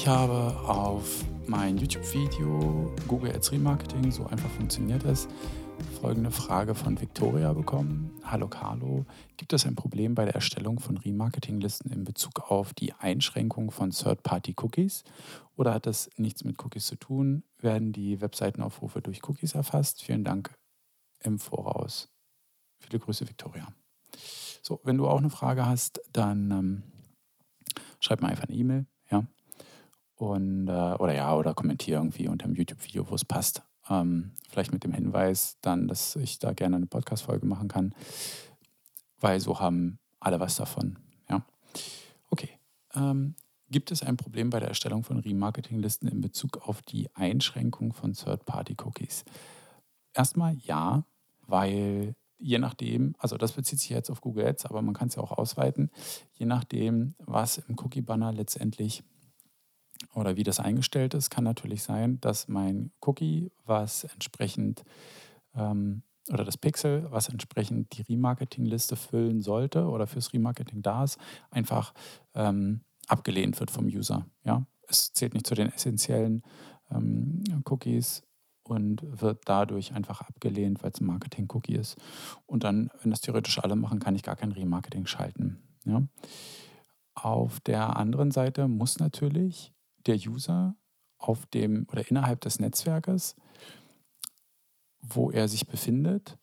Ich habe auf mein YouTube-Video Google Ads Remarketing, so einfach funktioniert es, folgende Frage von Victoria bekommen. Hallo Carlo, gibt es ein Problem bei der Erstellung von Remarketing-Listen in Bezug auf die Einschränkung von Third-Party-Cookies oder hat das nichts mit Cookies zu tun? Werden die Webseitenaufrufe durch Cookies erfasst? Vielen Dank im Voraus. Viele Grüße, Victoria. So, wenn du auch eine Frage hast, dann ähm, schreib mir einfach eine E-Mail, ja. Und, äh, oder ja, oder kommentiere irgendwie unter dem YouTube-Video, wo es passt. Ähm, vielleicht mit dem Hinweis dann, dass ich da gerne eine Podcast-Folge machen kann, weil so haben alle was davon. Ja. Okay. Ähm, gibt es ein Problem bei der Erstellung von Remarketing-Listen in Bezug auf die Einschränkung von Third-Party-Cookies? Erstmal ja, weil je nachdem, also das bezieht sich jetzt auf Google Ads, aber man kann es ja auch ausweiten, je nachdem, was im Cookie-Banner letztendlich oder wie das eingestellt ist, kann natürlich sein, dass mein Cookie, was entsprechend ähm, oder das Pixel, was entsprechend die Remarketing-Liste füllen sollte oder fürs Remarketing da ist, einfach ähm, abgelehnt wird vom User. Ja? Es zählt nicht zu den essentiellen ähm, Cookies und wird dadurch einfach abgelehnt, weil es ein Marketing-Cookie ist. Und dann, wenn das theoretisch alle machen, kann ich gar kein Remarketing schalten. Ja? Auf der anderen Seite muss natürlich der User auf dem oder innerhalb des Netzwerkes, wo er sich befindet.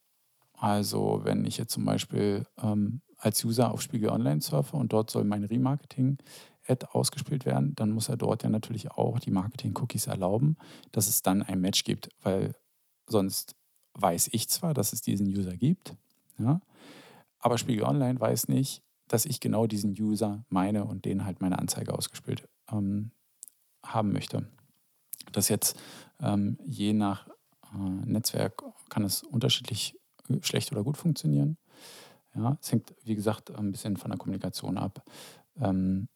Also wenn ich jetzt zum Beispiel ähm, als User auf Spiegel Online surfe und dort soll mein Remarketing-Ad ausgespielt werden, dann muss er dort ja natürlich auch die Marketing-Cookies erlauben, dass es dann ein Match gibt, weil sonst weiß ich zwar, dass es diesen User gibt, ja, aber Spiegel Online weiß nicht, dass ich genau diesen User meine und den halt meine Anzeige ausgespielt ähm, haben möchte. Das jetzt ähm, je nach äh, Netzwerk kann es unterschiedlich äh, schlecht oder gut funktionieren. Ja, es hängt, wie gesagt, ein bisschen von der Kommunikation ab. Ähm,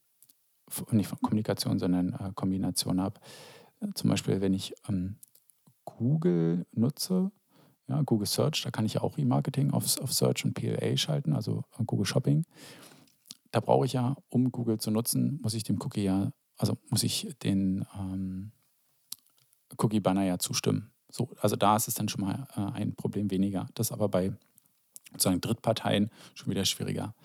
nicht von Kommunikation, sondern äh, Kombination ab. Äh, zum Beispiel, wenn ich ähm, Google nutze, ja, Google Search, da kann ich ja auch Remarketing auf, auf Search und PLA schalten, also Google Shopping. Da brauche ich ja, um Google zu nutzen, muss ich dem Cookie ja also muss ich den ähm, Cookie-Banner ja zustimmen. So, also da ist es dann schon mal äh, ein Problem weniger. Das ist aber bei sozusagen Drittparteien schon wieder schwieriger.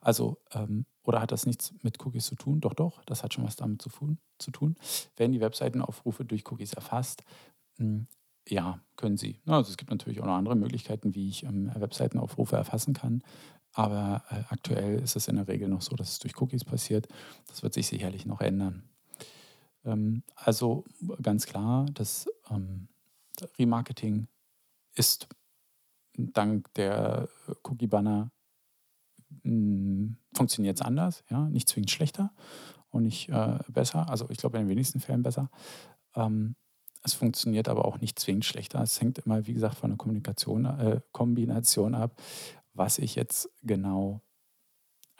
Also, ähm, oder hat das nichts mit Cookies zu tun? Doch, doch, das hat schon was damit zu, zu tun. Werden die Webseitenaufrufe durch Cookies erfasst? Hm, ja, können sie. Also es gibt natürlich auch noch andere Möglichkeiten, wie ich ähm, Webseitenaufrufe erfassen kann. Aber äh, aktuell ist es in der Regel noch so, dass es durch Cookies passiert. Das wird sich sicherlich noch ändern. Ähm, also ganz klar, das ähm, Remarketing ist dank der Cookie-Banner hm, funktioniert es anders, ja, nicht zwingend schlechter und nicht äh, besser. Also ich glaube in den wenigsten Fällen besser. Ähm, es funktioniert aber auch nicht zwingend schlechter. Es hängt immer, wie gesagt, von der Kommunikation, äh, Kombination ab was ich jetzt genau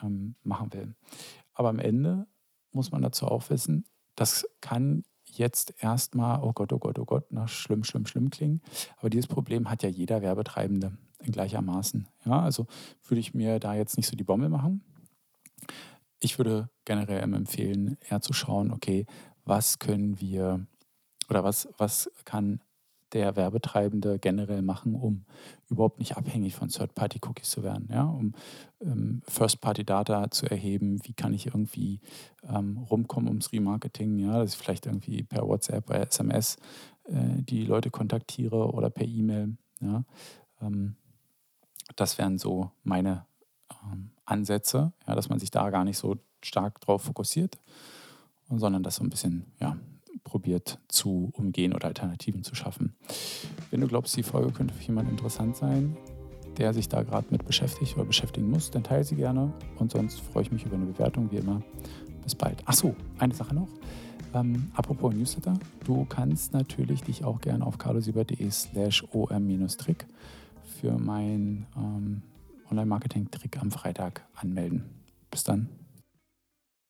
ähm, machen will. Aber am Ende muss man dazu auch wissen, das kann jetzt erstmal, oh Gott, oh Gott, oh Gott, nach schlimm, schlimm, schlimm klingen. Aber dieses Problem hat ja jeder Werbetreibende in gleichermaßen. Ja, also würde ich mir da jetzt nicht so die Bombe machen. Ich würde generell empfehlen, eher zu schauen, okay, was können wir oder was, was kann der Werbetreibende generell machen, um überhaupt nicht abhängig von Third-Party-Cookies zu werden, ja, um ähm, First-Party-Data zu erheben, wie kann ich irgendwie ähm, rumkommen ums Remarketing, ja, dass ich vielleicht irgendwie per WhatsApp, per SMS äh, die Leute kontaktiere oder per E-Mail, ja. Ähm, das wären so meine ähm, Ansätze, ja, dass man sich da gar nicht so stark drauf fokussiert, sondern das so ein bisschen, ja, probiert zu umgehen oder Alternativen zu schaffen. Wenn du glaubst, die Folge könnte für jemanden interessant sein, der sich da gerade mit beschäftigt oder beschäftigen muss, dann teile sie gerne. Und sonst freue ich mich über eine Bewertung, wie immer. Bis bald. Achso, eine Sache noch. Ähm, apropos Newsletter, du kannst natürlich dich auch gerne auf carlosieber.de slash om-trick für mein ähm, Online-Marketing-Trick am Freitag anmelden. Bis dann.